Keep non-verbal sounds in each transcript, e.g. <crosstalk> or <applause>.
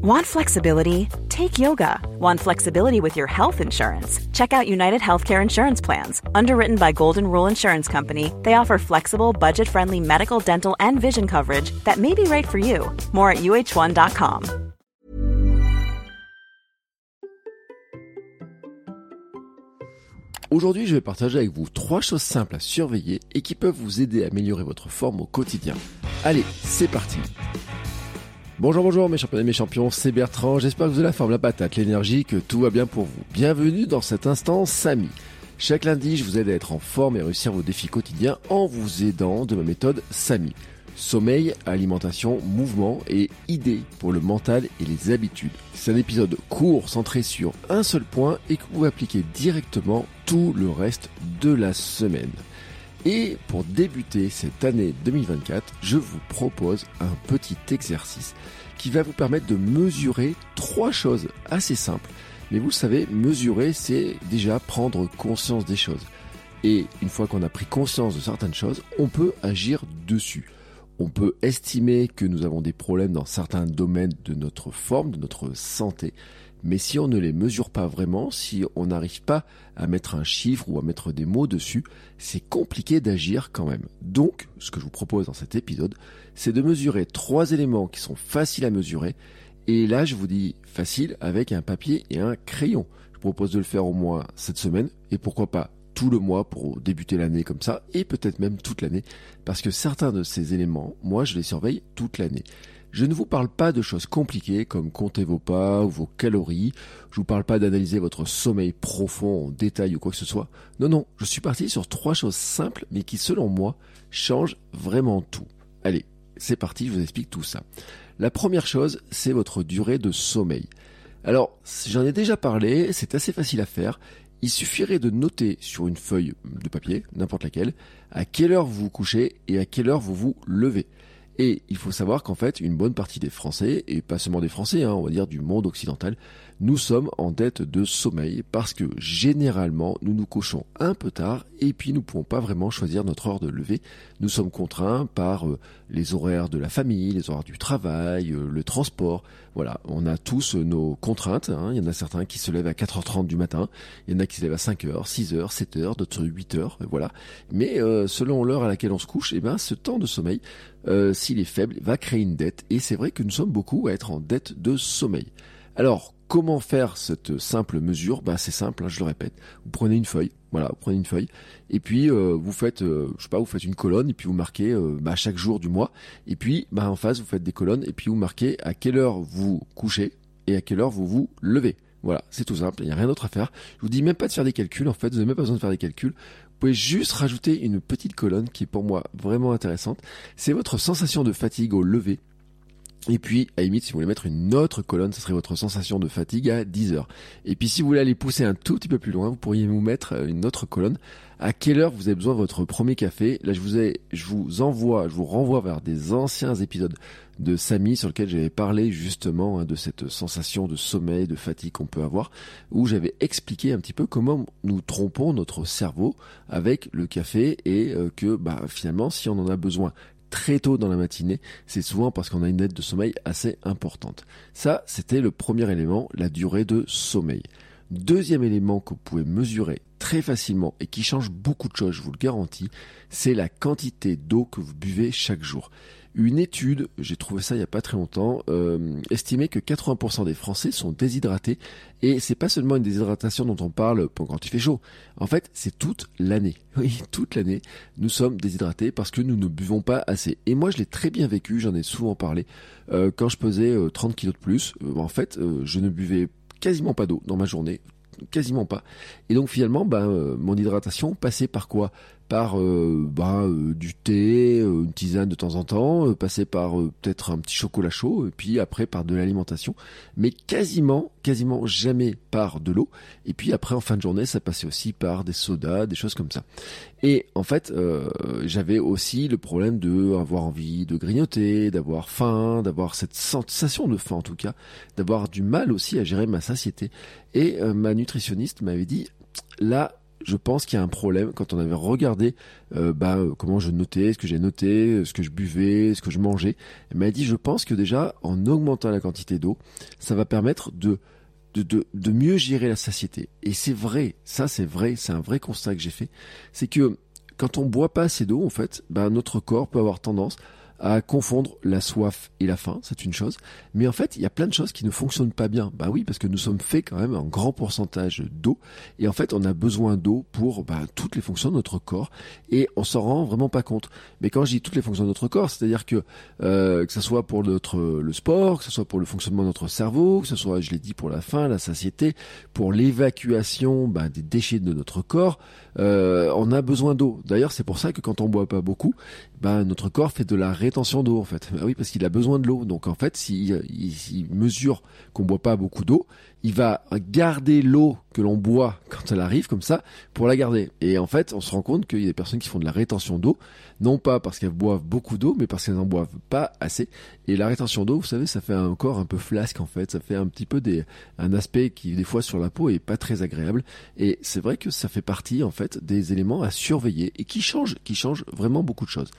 Want flexibility? Take yoga. Want flexibility with your health insurance? Check out United Healthcare Insurance Plans. Underwritten by Golden Rule Insurance Company, they offer flexible, budget friendly medical, dental, and vision coverage that may be right for you. More at uh1.com. Aujourd'hui, je vais partager avec vous trois choses simples à surveiller et qui peuvent vous aider à améliorer votre forme au quotidien. Allez, c'est parti Bonjour, bonjour mes champions et mes champions, c'est Bertrand, j'espère que vous avez la forme, la patate, l'énergie, que tout va bien pour vous. Bienvenue dans cet instant Samy. Chaque lundi, je vous aide à être en forme et réussir vos défis quotidiens en vous aidant de ma méthode Samy. Sommeil, alimentation, mouvement et idées pour le mental et les habitudes. C'est un épisode court centré sur un seul point et que vous pouvez appliquer directement tout le reste de la semaine. Et pour débuter cette année 2024, je vous propose un petit exercice qui va vous permettre de mesurer trois choses assez simples. Mais vous savez, mesurer, c'est déjà prendre conscience des choses. Et une fois qu'on a pris conscience de certaines choses, on peut agir dessus. On peut estimer que nous avons des problèmes dans certains domaines de notre forme, de notre santé. Mais si on ne les mesure pas vraiment, si on n'arrive pas à mettre un chiffre ou à mettre des mots dessus, c'est compliqué d'agir quand même. Donc, ce que je vous propose dans cet épisode, c'est de mesurer trois éléments qui sont faciles à mesurer. Et là, je vous dis facile avec un papier et un crayon. Je propose de le faire au moins cette semaine et pourquoi pas tout le mois pour débuter l'année comme ça et peut-être même toute l'année parce que certains de ces éléments, moi, je les surveille toute l'année. Je ne vous parle pas de choses compliquées comme compter vos pas ou vos calories. Je vous parle pas d'analyser votre sommeil profond en détail ou quoi que ce soit. Non, non, je suis parti sur trois choses simples mais qui, selon moi, changent vraiment tout. Allez, c'est parti, je vous explique tout ça. La première chose, c'est votre durée de sommeil. Alors, j'en ai déjà parlé, c'est assez facile à faire. Il suffirait de noter sur une feuille de papier, n'importe laquelle, à quelle heure vous vous couchez et à quelle heure vous vous levez. Et il faut savoir qu'en fait, une bonne partie des Français, et pas seulement des Français, hein, on va dire du monde occidental, nous sommes en dette de sommeil parce que généralement, nous nous couchons un peu tard et puis nous ne pouvons pas vraiment choisir notre heure de lever. Nous sommes contraints par euh, les horaires de la famille, les horaires du travail, euh, le transport. Voilà, on a tous nos contraintes. Hein. Il y en a certains qui se lèvent à 4h30 du matin, il y en a qui se lèvent à 5h, 6h, 7h, d'autres 8h, voilà. Mais euh, selon l'heure à laquelle on se couche, eh ben, ce temps de sommeil, s'il est faible, va créer une dette. Et c'est vrai que nous sommes beaucoup à être en dette de sommeil. Alors, Comment faire cette simple mesure? Bah, C'est simple, hein, je le répète. Vous prenez une feuille, voilà, vous prenez une feuille, et puis euh, vous faites, euh, je sais pas, vous faites une colonne, et puis vous marquez euh, bah, chaque jour du mois, et puis bah, en face vous faites des colonnes, et puis vous marquez à quelle heure vous couchez et à quelle heure vous vous levez. Voilà, c'est tout simple, il n'y a rien d'autre à faire. Je vous dis même pas de faire des calculs, en fait, vous n'avez même pas besoin de faire des calculs. Vous pouvez juste rajouter une petite colonne qui est pour moi vraiment intéressante. C'est votre sensation de fatigue au lever et puis, à limite, si vous voulez mettre une autre colonne, ce serait votre sensation de fatigue à 10 heures. Et puis, si vous voulez aller pousser un tout petit peu plus loin, vous pourriez vous mettre euh, une autre colonne. À quelle heure vous avez besoin de votre premier café? Là, je vous, ai, je vous envoie, je vous renvoie vers des anciens épisodes de Samy sur lesquels j'avais parlé justement hein, de cette sensation de sommeil, de fatigue qu'on peut avoir, où j'avais expliqué un petit peu comment nous trompons notre cerveau avec le café et euh, que bah, finalement, si on en a besoin très tôt dans la matinée, c'est souvent parce qu'on a une dette de sommeil assez importante. Ça, c'était le premier élément, la durée de sommeil. Deuxième élément que vous pouvez mesurer très facilement et qui change beaucoup de choses, je vous le garantis, c'est la quantité d'eau que vous buvez chaque jour. Une étude, j'ai trouvé ça il n'y a pas très longtemps, euh, estimait que 80% des Français sont déshydratés et c'est pas seulement une déshydratation dont on parle quand il fait chaud. En fait, c'est toute l'année. <laughs> Oui, toute l'année, nous sommes déshydratés parce que nous ne buvons pas assez. Et moi, je l'ai très bien vécu, j'en ai souvent parlé. Euh, quand je pesais 30 euh, kilos de plus, en fait, je ne buvais quasiment pas d'eau dans ma journée, quasiment pas. Et donc finalement, ben, mon hydratation passait par quoi? Par euh, bah, euh, du thé, euh, une tisane de temps en temps, passer par peut-être un petit chocolat chaud, et puis après par de l'alimentation, mais quasiment, quasiment jamais par de l'eau. Et puis après en fin de journée, ça passait aussi par des sodas, des choses comme ça. Et en fait, j'avais aussi le problème de avoir envie de grignoter, d'avoir faim, d'avoir cette sensation de faim en tout cas, d'avoir du mal aussi à gérer ma satiété. Et ma nutritionniste m'avait dit là je pense qu'il y a un problème quand on avait regardé euh, bah, comment je notais, ce que j'ai noté, ce que je buvais, ce que je mangeais. Elle m'a dit, je pense que déjà, en augmentant la quantité d'eau, ça va permettre de de, de, mieux gérer la satiété. Et c'est vrai, ça c'est vrai, c'est un vrai constat que j'ai fait. C'est que quand on boit pas assez d'eau, en fait, bah, notre corps peut avoir tendance à confondre la soif et la faim, c'est une chose. Mais en fait, il y a plein de choses qui ne fonctionnent pas bien. Bah oui, parce que nous sommes faits quand même en grand pourcentage d'eau. Et en fait, on a besoin d'eau pour bah, toutes les fonctions de notre corps. Et on s'en rend vraiment pas compte. Mais quand je dis toutes les fonctions de notre corps, c'est-à-dire que euh, que ce soit pour notre le sport, que ce soit pour le fonctionnement de notre cerveau, que ce soit, je l'ai dit, pour la faim, la satiété, pour l'évacuation bah, des déchets de notre corps, euh, on a besoin d'eau. D'ailleurs, c'est pour ça que quand on boit pas beaucoup, bah, notre corps fait de la rétention d'eau en fait. Bah oui, parce qu'il a besoin de l'eau. Donc en fait, s'il si, mesure qu'on boit pas beaucoup d'eau, il va garder l'eau que l'on boit quand elle arrive comme ça pour la garder. Et en fait, on se rend compte qu'il y a des personnes qui font de la rétention d'eau, non pas parce qu'elles boivent beaucoup d'eau, mais parce qu'elles n'en boivent pas assez. Et la rétention d'eau, vous savez, ça fait un corps un peu flasque en fait, ça fait un petit peu des, un aspect qui des fois sur la peau est pas très agréable. Et c'est vrai que ça fait partie en fait des éléments à surveiller et qui changent, qui changent vraiment beaucoup de choses.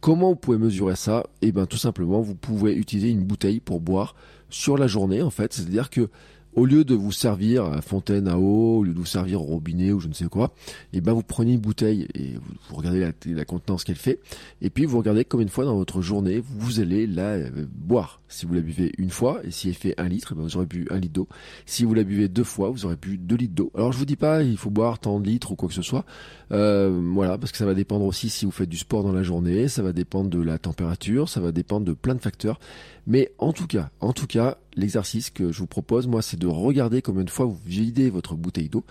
Comment vous pouvez mesurer ça? Eh bien tout simplement, vous pouvez utiliser une bouteille pour boire sur la journée en fait, c'est-à-dire que au lieu de vous servir à fontaine à eau, au lieu de vous servir au robinet ou je ne sais quoi, et eh ben vous prenez une bouteille et vous, regardez la, contenance qu'elle fait, et puis vous regardez combien de fois dans votre journée vous allez la euh, boire. Si vous la buvez une fois, et si elle fait un litre, eh ben vous aurez bu un litre d'eau. Si vous la buvez deux fois, vous aurez bu deux litres d'eau. Alors je vous dis pas il faut boire tant de litres ou quoi que ce soit, euh, voilà, parce que ça va dépendre aussi si vous faites du sport dans la journée, ça va dépendre de la température, ça va dépendre de plein de facteurs. Mais en tout cas, en tout cas, l'exercice que je vous propose, moi, c'est de regarder combien de fois vous videz votre bouteille d'eau.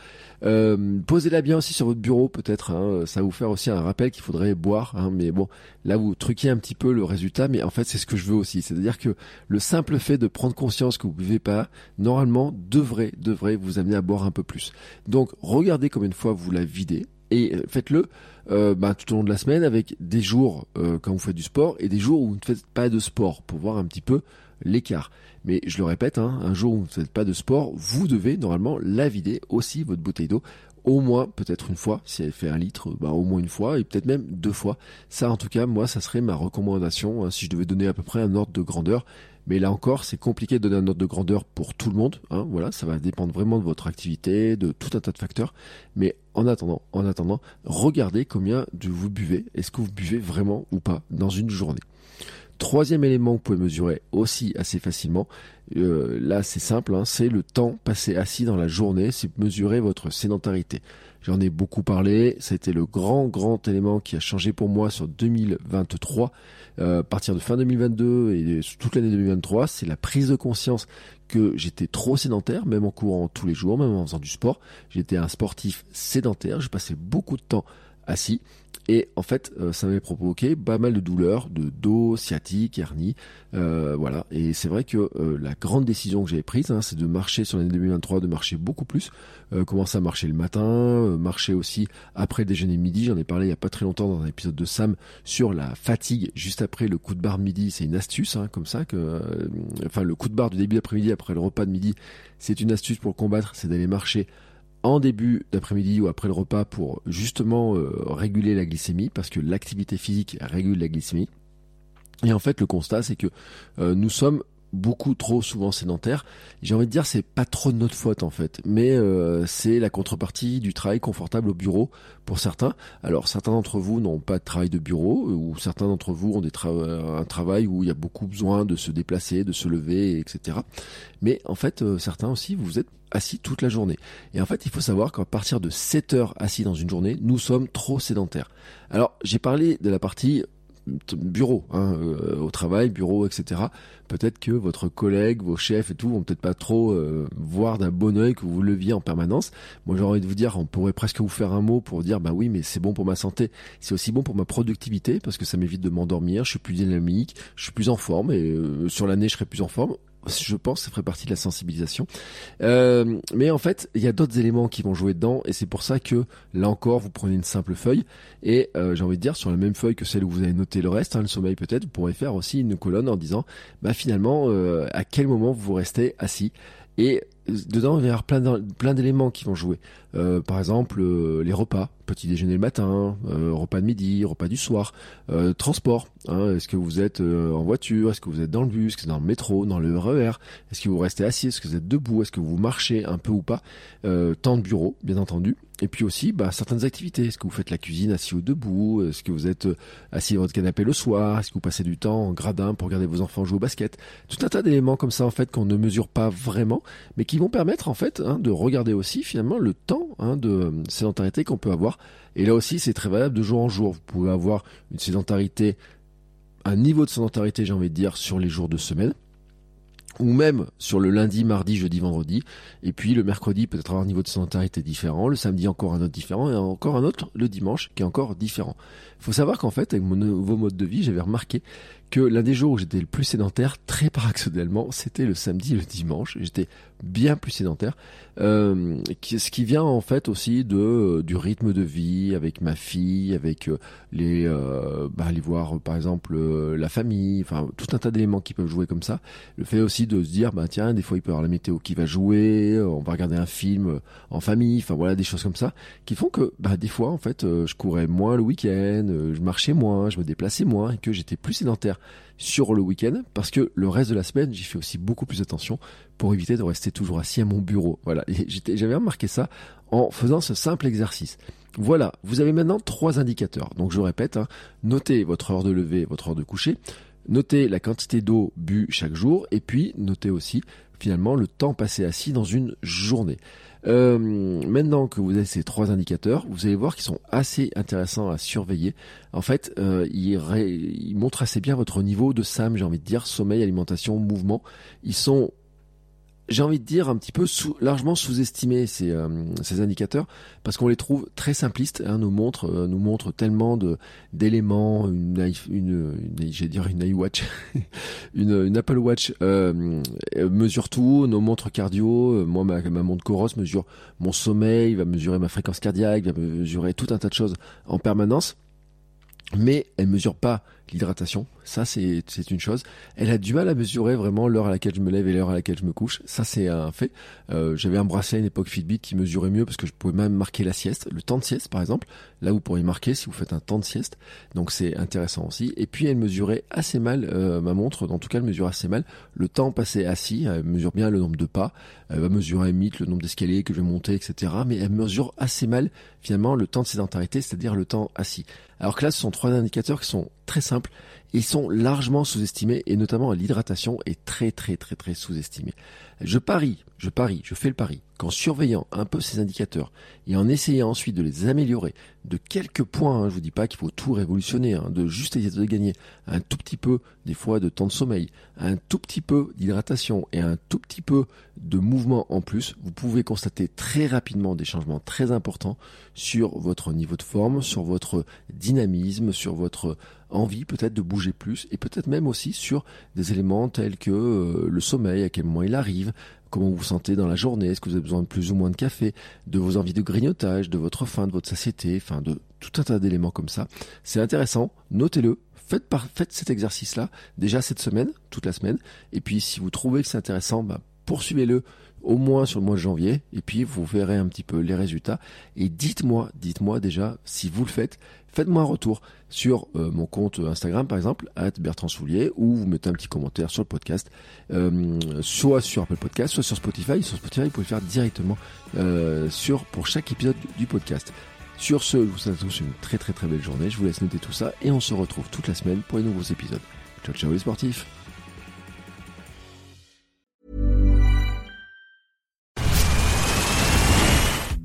Euh, Posez-la bien aussi sur votre bureau, peut-être. Hein, ça va vous faire aussi un rappel qu'il faudrait boire. Hein, mais bon, là, vous truquez un petit peu le résultat. Mais en fait, c'est ce que je veux aussi. C'est-à-dire que le simple fait de prendre conscience que vous buvez pas, normalement, devrait, devrait vous amener à boire un peu plus. Donc, regardez combien de fois vous la videz et euh, faites-le euh, bah, tout au long de la semaine avec des jours quand vous faites du sport et des jours où vous ne faites pas de sport pour voir un petit peu l'écart. Mais je le répète, hein, un jour où vous ne faites pas de sport, vous devez normalement la vider aussi votre bouteille d'eau au moins peut-être une fois, si elle fait un litre, bah, au moins une fois, et peut-être même deux fois. Ça en tout cas, moi, ça serait ma recommandation, hein, si je devais donner à peu près un ordre de grandeur. Mais là encore, c'est compliqué de donner un ordre de grandeur pour tout le monde. Hein, voilà, ça va dépendre vraiment de votre activité, de tout un tas de facteurs. Mais en attendant, en attendant, regardez combien vous buvez. Est-ce que vous buvez vraiment ou pas dans une journée Troisième élément que vous pouvez mesurer aussi assez facilement, euh, là c'est simple, hein, c'est le temps passé assis dans la journée, c'est mesurer votre sédentarité. J'en ai beaucoup parlé, été le grand grand élément qui a changé pour moi sur 2023. Euh, à partir de fin 2022 et toute l'année 2023, c'est la prise de conscience que j'étais trop sédentaire, même en courant tous les jours, même en faisant du sport. J'étais un sportif sédentaire, je passais beaucoup de temps assis et en fait, euh, ça m'avait provoqué pas mal de douleurs, de dos, sciatique, hernie, euh, voilà. Et c'est vrai que euh, la grande décision que j'avais prise, hein, c'est de marcher sur l'année 2023, de marcher beaucoup plus, commencer à marcher le matin, marcher aussi après le déjeuner midi. J'en ai parlé il y a pas très longtemps dans un épisode de Sam sur la fatigue juste après le coup de barre midi. C'est une astuce, hein, comme ça que, enfin, le coup de barre du début d'après-midi après le repas de midi, c'est une astuce pour combattre, c'est d'aller marcher en début d'après-midi ou après le repas pour justement euh, réguler la glycémie, parce que l'activité physique régule la glycémie. Et en fait, le constat, c'est que euh, nous sommes beaucoup trop souvent sédentaires. J'ai envie de dire c'est pas trop de notre faute en fait, mais euh, c'est la contrepartie du travail confortable au bureau pour certains. Alors certains d'entre vous n'ont pas de travail de bureau ou certains d'entre vous ont des un travail où il y a beaucoup besoin de se déplacer, de se lever, etc. Mais en fait certains aussi vous êtes assis toute la journée. Et en fait, il faut savoir qu'à partir de 7 heures assis dans une journée, nous sommes trop sédentaires. Alors, j'ai parlé de la partie bureau, hein, euh, au travail, bureau, etc. Peut-être que votre collègue, vos chefs et tout vont peut-être pas trop euh, voir d'un bon oeil que vous leviez en permanence. Moi, j'ai envie de vous dire, on pourrait presque vous faire un mot pour dire, bah oui, mais c'est bon pour ma santé, c'est aussi bon pour ma productivité parce que ça m'évite de m'endormir, je suis plus dynamique, je suis plus en forme et euh, sur l'année, je serai plus en forme je pense que ça ferait partie de la sensibilisation. Euh, mais en fait, il y a d'autres éléments qui vont jouer dedans, et c'est pour ça que là encore, vous prenez une simple feuille, et euh, j'ai envie de dire sur la même feuille que celle où vous avez noté le reste, hein, le sommeil peut-être, vous pourrez faire aussi une colonne en disant, bah finalement, euh, à quel moment vous restez assis, et dedans, il va y avoir plein d'éléments qui vont jouer. Euh, par exemple, euh, les repas, petit déjeuner le matin, euh, repas de midi, repas du soir, transport. Hein, est-ce que vous êtes en voiture Est-ce que vous êtes dans le bus Est-ce que vous dans le métro, dans le RER Est-ce que vous restez assis Est-ce que vous êtes debout Est-ce que vous marchez un peu ou pas Temps de bureau, bien entendu. Et puis aussi, bah, certaines activités. Est-ce que vous faites la cuisine assis ou debout Est-ce que vous êtes assis à votre canapé le soir Est-ce que vous passez du temps en gradin pour regarder vos enfants jouer au basket Tout un tas d'éléments comme ça, en fait, qu'on ne mesure pas vraiment, mais qui vont permettre, en fait, hein, de regarder aussi, finalement, le temps Hein, de euh, sédentarité qu'on peut avoir. Et là aussi, c'est très variable de jour en jour. Vous pouvez avoir une sédentarité, un niveau de sédentarité, j'ai envie de dire, sur les jours de semaine ou même sur le lundi, mardi, jeudi, vendredi, et puis le mercredi peut-être avoir un niveau de sédentarité différent, le samedi encore un autre différent, et encore un autre le dimanche qui est encore différent. Il faut savoir qu'en fait, avec mon nouveau mode de vie, j'avais remarqué que l'un des jours où j'étais le plus sédentaire, très paradoxalement, c'était le samedi et le dimanche. J'étais bien plus sédentaire, euh, ce qui vient en fait aussi de euh, du rythme de vie avec ma fille, avec euh, les bah, aller voir par exemple la famille, enfin tout un tas d'éléments qui peuvent jouer comme ça. Le fait aussi de se dire bah tiens des fois il peut y avoir la météo qui va jouer, on va regarder un film en famille, enfin voilà des choses comme ça qui font que bah des fois en fait je courais moins le week-end, je marchais moins, je me déplaçais moins et que j'étais plus sédentaire sur le week-end parce que le reste de la semaine, j'y fais aussi beaucoup plus attention pour éviter de rester toujours assis à mon bureau. Voilà, j'avais remarqué ça en faisant ce simple exercice. Voilà, vous avez maintenant trois indicateurs. Donc je répète, hein, notez votre heure de lever, votre heure de coucher, notez la quantité d'eau bu chaque jour et puis notez aussi finalement le temps passé assis dans une journée. Euh, maintenant que vous avez ces trois indicateurs, vous allez voir qu'ils sont assez intéressants à surveiller. En fait, euh, ils, ils montrent assez bien votre niveau de SAM, j'ai envie de dire, sommeil, alimentation, mouvement. Ils sont j'ai envie de dire un petit peu largement sous-estimés ces, euh, ces indicateurs parce qu'on les trouve très simplistes, hein, nous montre euh, nous montre tellement de d'éléments, une, une, une dire une iWatch, <laughs> une, une Apple Watch euh, mesure tout, nos montres cardio, moi ma, ma montre Coros mesure mon sommeil, va mesurer ma fréquence cardiaque, va mesurer tout un tas de choses en permanence, mais elle mesure pas l'hydratation, ça c'est une chose. Elle a du mal à mesurer vraiment l'heure à laquelle je me lève et l'heure à laquelle je me couche. Ça c'est un fait. Euh, J'avais un bracelet à une époque Fitbit qui mesurait mieux parce que je pouvais même marquer la sieste, le temps de sieste par exemple. Là vous pourriez marquer si vous faites un temps de sieste. Donc c'est intéressant aussi. Et puis elle mesurait assez mal euh, ma montre, en tout cas elle mesure assez mal le temps passé assis. Elle mesure bien le nombre de pas. Elle va mesurer limite le nombre d'escaliers que je vais monter, etc. Mais elle mesure assez mal finalement le temps de sédentarité, c'est-à-dire le temps assis. Alors que là ce sont trois indicateurs qui sont très simples ils sont largement sous-estimés et notamment l'hydratation est très très très très sous-estimée. Je parie, je parie, je fais le pari qu'en surveillant un peu ces indicateurs et en essayant ensuite de les améliorer de quelques points, hein, je vous dis pas qu'il faut tout révolutionner, hein, de juste essayer de gagner un tout petit peu des fois de temps de sommeil, un tout petit peu d'hydratation et un tout petit peu de mouvement en plus, vous pouvez constater très rapidement des changements très importants sur votre niveau de forme, sur votre dynamisme, sur votre envie peut-être de bouger plus et peut-être même aussi sur des éléments tels que euh, le sommeil, à quel moment il arrive, comment vous vous sentez dans la journée, est-ce que vous avez besoin de plus ou moins de café, de vos envies de grignotage, de votre faim, de votre satiété, enfin de tout un tas d'éléments comme ça. C'est intéressant, notez-le, faites, faites cet exercice-là déjà cette semaine, toute la semaine, et puis si vous trouvez que c'est intéressant, bah, poursuivez-le au moins sur le mois de janvier, et puis vous verrez un petit peu les résultats. Et dites-moi, dites-moi déjà si vous le faites, faites-moi un retour sur euh, mon compte Instagram par exemple, Bertrand Soulier, ou vous mettez un petit commentaire sur le podcast, euh, soit sur Apple Podcast, soit sur Spotify. Sur Spotify, vous pouvez le faire directement euh, sur pour chaque épisode du podcast. Sur ce, je vous souhaite tous une très très très belle journée. Je vous laisse noter tout ça et on se retrouve toute la semaine pour les nouveaux épisodes. Ciao ciao les sportifs